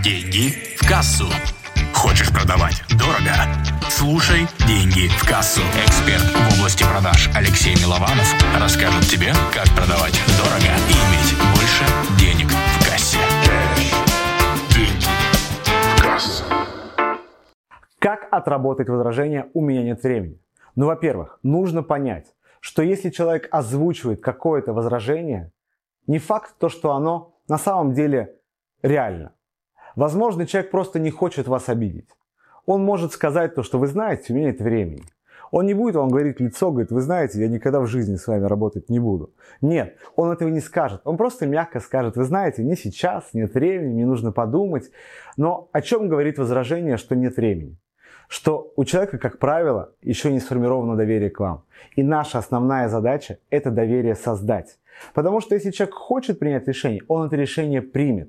Деньги в кассу. Хочешь продавать дорого? Слушай «Деньги в кассу». Эксперт в области продаж Алексей Милованов расскажет тебе, как продавать дорого и иметь больше денег в кассе. Как отработать возражение «у меня нет времени»? Ну, во-первых, нужно понять, что если человек озвучивает какое-то возражение, не факт то, что оно на самом деле реально. Возможно, человек просто не хочет вас обидеть. Он может сказать то, что вы знаете, у меня нет времени. Он не будет вам говорить лицо, говорит, вы знаете, я никогда в жизни с вами работать не буду. Нет, он этого не скажет. Он просто мягко скажет, вы знаете, не сейчас, нет времени, мне нужно подумать. Но о чем говорит возражение, что нет времени? Что у человека, как правило, еще не сформировано доверие к вам. И наша основная задача – это доверие создать. Потому что если человек хочет принять решение, он это решение примет.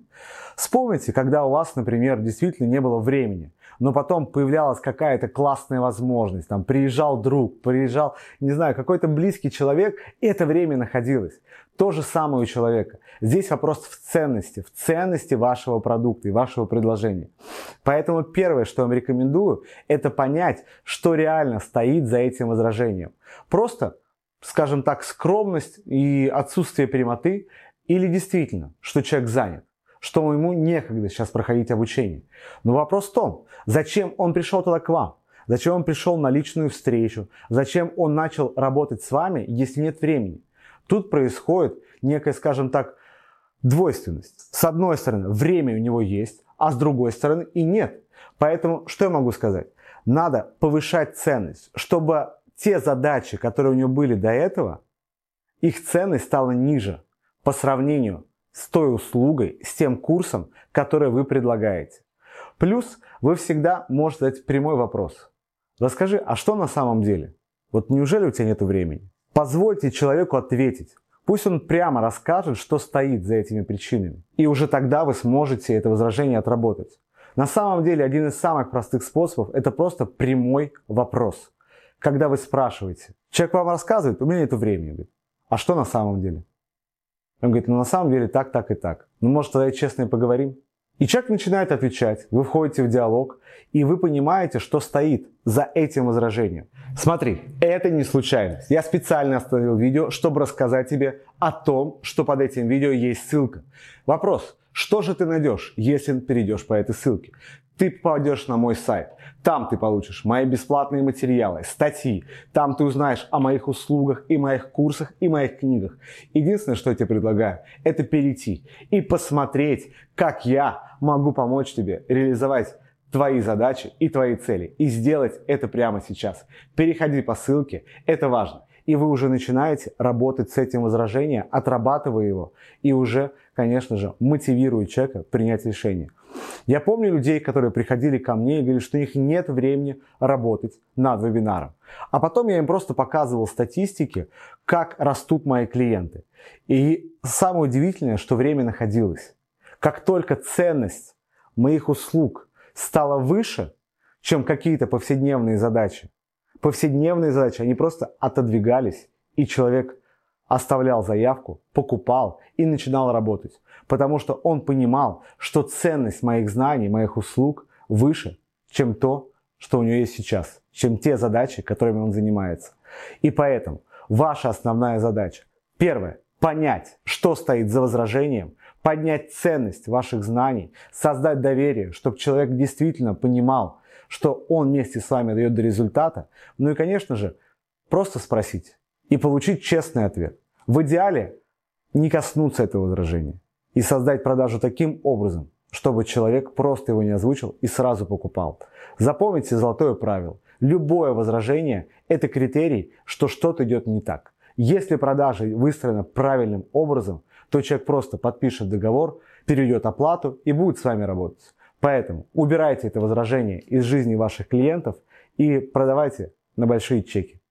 Вспомните, когда у вас, например, действительно не было времени, но потом появлялась какая-то классная возможность, там приезжал друг, приезжал, не знаю, какой-то близкий человек, и это время находилось. То же самое у человека. Здесь вопрос в ценности, в ценности вашего продукта и вашего предложения. Поэтому первое, что я вам рекомендую, это понять, что реально стоит за этим возражением. Просто скажем так, скромность и отсутствие прямоты, или действительно, что человек занят, что ему некогда сейчас проходить обучение. Но вопрос в том, зачем он пришел тогда к вам? Зачем он пришел на личную встречу? Зачем он начал работать с вами, если нет времени? Тут происходит некая, скажем так, двойственность. С одной стороны, время у него есть, а с другой стороны и нет. Поэтому что я могу сказать? Надо повышать ценность, чтобы те задачи, которые у него были до этого, их ценность стала ниже по сравнению с той услугой, с тем курсом, который вы предлагаете. Плюс вы всегда можете задать прямой вопрос. Расскажи, а что на самом деле? Вот неужели у тебя нет времени? Позвольте человеку ответить. Пусть он прямо расскажет, что стоит за этими причинами. И уже тогда вы сможете это возражение отработать. На самом деле, один из самых простых способов – это просто прямой вопрос когда вы спрашиваете. Человек вам рассказывает, у меня нет времени. Говорит, а что на самом деле? Он говорит, ну на самом деле так, так и так. Ну может тогда и честно и поговорим? И человек начинает отвечать, вы входите в диалог, и вы понимаете, что стоит за этим возражением. Смотри, это не случайность. Я специально остановил видео, чтобы рассказать тебе о том, что под этим видео есть ссылка. Вопрос, что же ты найдешь, если перейдешь по этой ссылке? Ты попадешь на мой сайт. Там ты получишь мои бесплатные материалы, статьи. Там ты узнаешь о моих услугах и моих курсах и моих книгах. Единственное, что я тебе предлагаю, это перейти и посмотреть, как я могу помочь тебе реализовать твои задачи и твои цели. И сделать это прямо сейчас. Переходи по ссылке, это важно. И вы уже начинаете работать с этим возражением, отрабатывая его и уже, конечно же, мотивируя человека принять решение. Я помню людей, которые приходили ко мне и говорили, что у них нет времени работать над вебинаром. А потом я им просто показывал статистики, как растут мои клиенты. И самое удивительное, что время находилось. Как только ценность моих услуг стала выше, чем какие-то повседневные задачи, повседневные задачи, они просто отодвигались, и человек оставлял заявку, покупал и начинал работать. Потому что он понимал, что ценность моих знаний, моих услуг выше, чем то, что у него есть сейчас, чем те задачи, которыми он занимается. И поэтому ваша основная задача, первое, понять, что стоит за возражением, поднять ценность ваших знаний, создать доверие, чтобы человек действительно понимал, что он вместе с вами дает до результата. Ну и, конечно же, просто спросить и получить честный ответ. В идеале не коснуться этого возражения и создать продажу таким образом, чтобы человек просто его не озвучил и сразу покупал. Запомните золотое правило. Любое возражение – это критерий, что что-то идет не так. Если продажа выстроена правильным образом, то человек просто подпишет договор, перейдет оплату и будет с вами работать. Поэтому убирайте это возражение из жизни ваших клиентов и продавайте на большие чеки.